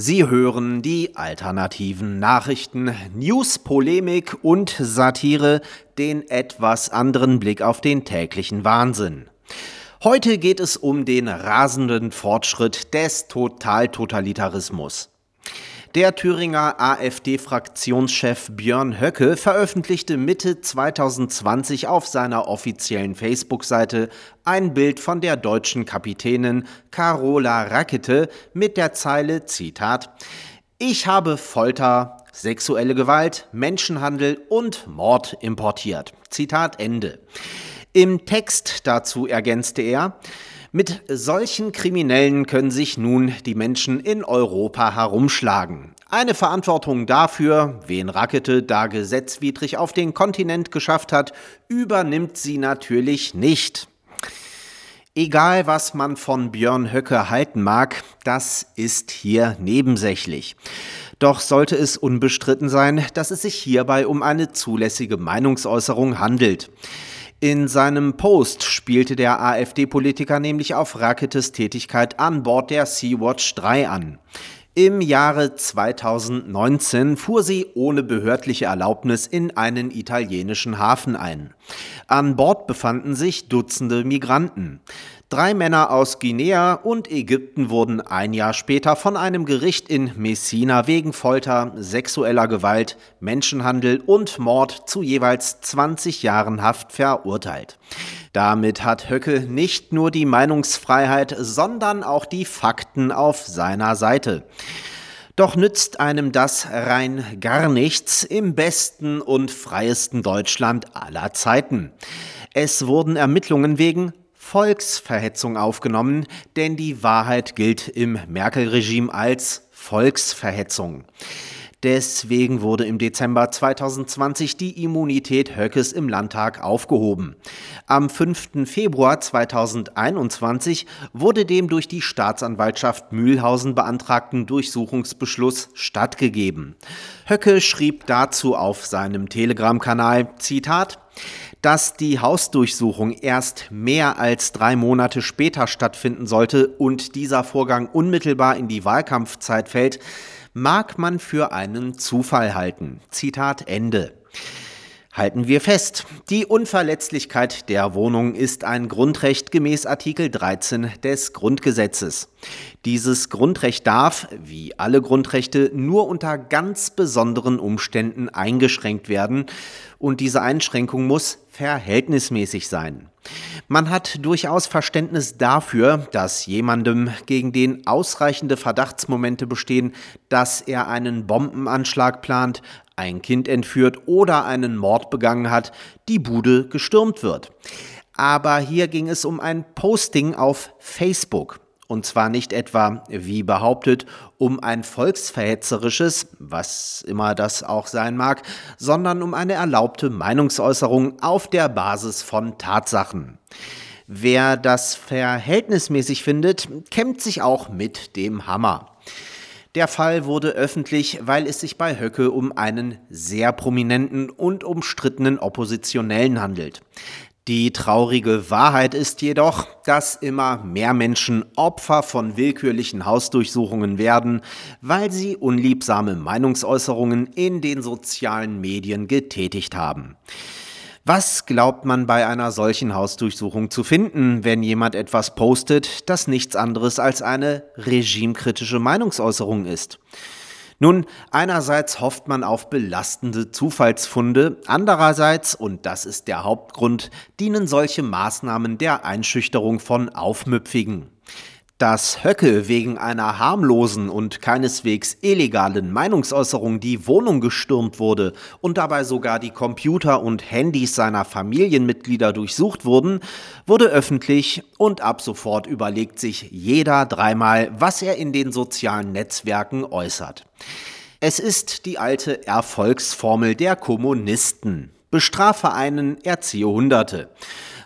Sie hören die alternativen Nachrichten, News, Polemik und Satire, den etwas anderen Blick auf den täglichen Wahnsinn. Heute geht es um den rasenden Fortschritt des Totaltotalitarismus. Der Thüringer AfD-Fraktionschef Björn Höcke veröffentlichte Mitte 2020 auf seiner offiziellen Facebook-Seite ein Bild von der deutschen Kapitänin Carola Rakete mit der Zeile Zitat Ich habe Folter, sexuelle Gewalt, Menschenhandel und Mord importiert. Zitat Ende. Im Text dazu ergänzte er, mit solchen Kriminellen können sich nun die Menschen in Europa herumschlagen. Eine Verantwortung dafür, wen Rakete da gesetzwidrig auf den Kontinent geschafft hat, übernimmt sie natürlich nicht. Egal, was man von Björn Höcke halten mag, das ist hier nebensächlich. Doch sollte es unbestritten sein, dass es sich hierbei um eine zulässige Meinungsäußerung handelt. In seinem Post spielte der AfD-Politiker nämlich auf Raketes Tätigkeit an Bord der Sea-Watch 3 an. Im Jahre 2019 fuhr sie ohne behördliche Erlaubnis in einen italienischen Hafen ein. An Bord befanden sich Dutzende Migranten. Drei Männer aus Guinea und Ägypten wurden ein Jahr später von einem Gericht in Messina wegen Folter, sexueller Gewalt, Menschenhandel und Mord zu jeweils 20 Jahren Haft verurteilt. Damit hat Höcke nicht nur die Meinungsfreiheit, sondern auch die Fakten auf seiner Seite. Doch nützt einem das rein gar nichts im besten und freiesten Deutschland aller Zeiten. Es wurden Ermittlungen wegen Volksverhetzung aufgenommen, denn die Wahrheit gilt im Merkel-Regime als Volksverhetzung. Deswegen wurde im Dezember 2020 die Immunität Höckes im Landtag aufgehoben. Am 5. Februar 2021 wurde dem durch die Staatsanwaltschaft Mühlhausen beantragten Durchsuchungsbeschluss stattgegeben. Höcke schrieb dazu auf seinem Telegram-Kanal, Zitat, dass die Hausdurchsuchung erst mehr als drei Monate später stattfinden sollte und dieser Vorgang unmittelbar in die Wahlkampfzeit fällt, mag man für einen Zufall halten. Zitat Ende. Halten wir fest, die Unverletzlichkeit der Wohnung ist ein Grundrecht gemäß Artikel 13 des Grundgesetzes. Dieses Grundrecht darf, wie alle Grundrechte, nur unter ganz besonderen Umständen eingeschränkt werden und diese Einschränkung muss verhältnismäßig sein. Man hat durchaus Verständnis dafür, dass jemandem, gegen den ausreichende Verdachtsmomente bestehen, dass er einen Bombenanschlag plant, ein Kind entführt oder einen Mord begangen hat, die Bude gestürmt wird. Aber hier ging es um ein Posting auf Facebook. Und zwar nicht etwa, wie behauptet, um ein volksverhetzerisches, was immer das auch sein mag, sondern um eine erlaubte Meinungsäußerung auf der Basis von Tatsachen. Wer das verhältnismäßig findet, kämmt sich auch mit dem Hammer. Der Fall wurde öffentlich, weil es sich bei Höcke um einen sehr prominenten und umstrittenen Oppositionellen handelt. Die traurige Wahrheit ist jedoch, dass immer mehr Menschen Opfer von willkürlichen Hausdurchsuchungen werden, weil sie unliebsame Meinungsäußerungen in den sozialen Medien getätigt haben. Was glaubt man bei einer solchen Hausdurchsuchung zu finden, wenn jemand etwas postet, das nichts anderes als eine regimekritische Meinungsäußerung ist? Nun, einerseits hofft man auf belastende Zufallsfunde, andererseits, und das ist der Hauptgrund, dienen solche Maßnahmen der Einschüchterung von Aufmüpfigen. Dass Höcke wegen einer harmlosen und keineswegs illegalen Meinungsäußerung die Wohnung gestürmt wurde und dabei sogar die Computer und Handys seiner Familienmitglieder durchsucht wurden, wurde öffentlich und ab sofort überlegt sich jeder dreimal, was er in den sozialen Netzwerken äußert. Es ist die alte Erfolgsformel der Kommunisten. Bestrafe einen, erziehe Hunderte.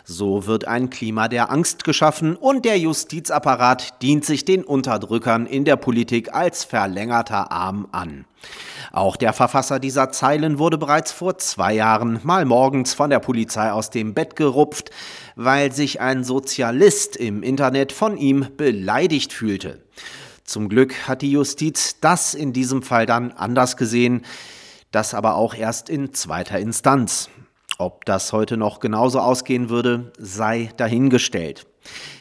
So wird ein Klima der Angst geschaffen und der Justizapparat dient sich den Unterdrückern in der Politik als verlängerter Arm an. Auch der Verfasser dieser Zeilen wurde bereits vor zwei Jahren mal morgens von der Polizei aus dem Bett gerupft, weil sich ein Sozialist im Internet von ihm beleidigt fühlte. Zum Glück hat die Justiz das in diesem Fall dann anders gesehen, das aber auch erst in zweiter Instanz. Ob das heute noch genauso ausgehen würde, sei dahingestellt.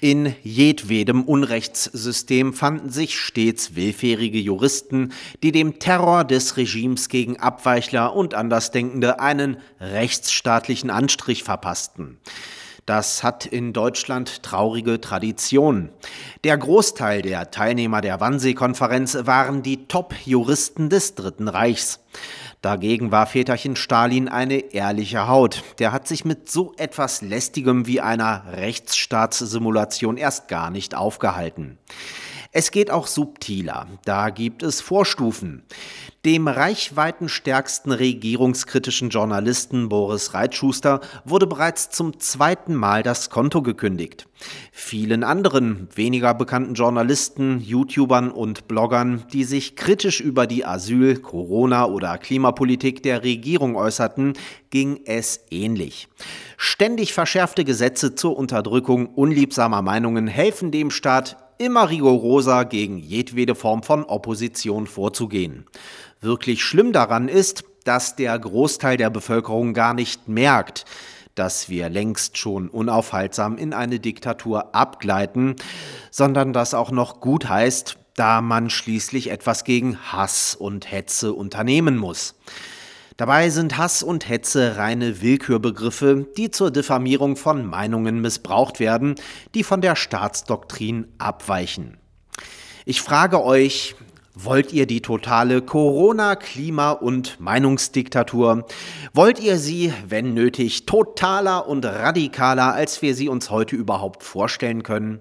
In jedwedem Unrechtssystem fanden sich stets willfährige Juristen, die dem Terror des Regimes gegen Abweichler und Andersdenkende einen rechtsstaatlichen Anstrich verpassten. Das hat in Deutschland traurige Tradition. Der Großteil der Teilnehmer der Wannsee-Konferenz waren die Top-Juristen des Dritten Reichs. Dagegen war Väterchen Stalin eine ehrliche Haut. Der hat sich mit so etwas Lästigem wie einer Rechtsstaatssimulation erst gar nicht aufgehalten. Es geht auch subtiler. Da gibt es Vorstufen. Dem reichweitenstärksten regierungskritischen Journalisten Boris Reitschuster wurde bereits zum zweiten Mal das Konto gekündigt. Vielen anderen, weniger bekannten Journalisten, YouTubern und Bloggern, die sich kritisch über die Asyl-, Corona- oder Klimapolitik der Regierung äußerten, ging es ähnlich. Ständig verschärfte Gesetze zur Unterdrückung unliebsamer Meinungen helfen dem Staat immer rigoroser gegen jedwede Form von Opposition vorzugehen. Wirklich schlimm daran ist, dass der Großteil der Bevölkerung gar nicht merkt, dass wir längst schon unaufhaltsam in eine Diktatur abgleiten, sondern das auch noch gut heißt, da man schließlich etwas gegen Hass und Hetze unternehmen muss. Dabei sind Hass und Hetze reine Willkürbegriffe, die zur Diffamierung von Meinungen missbraucht werden, die von der Staatsdoktrin abweichen. Ich frage euch, wollt ihr die totale Corona-, Klima- und Meinungsdiktatur? Wollt ihr sie, wenn nötig, totaler und radikaler, als wir sie uns heute überhaupt vorstellen können?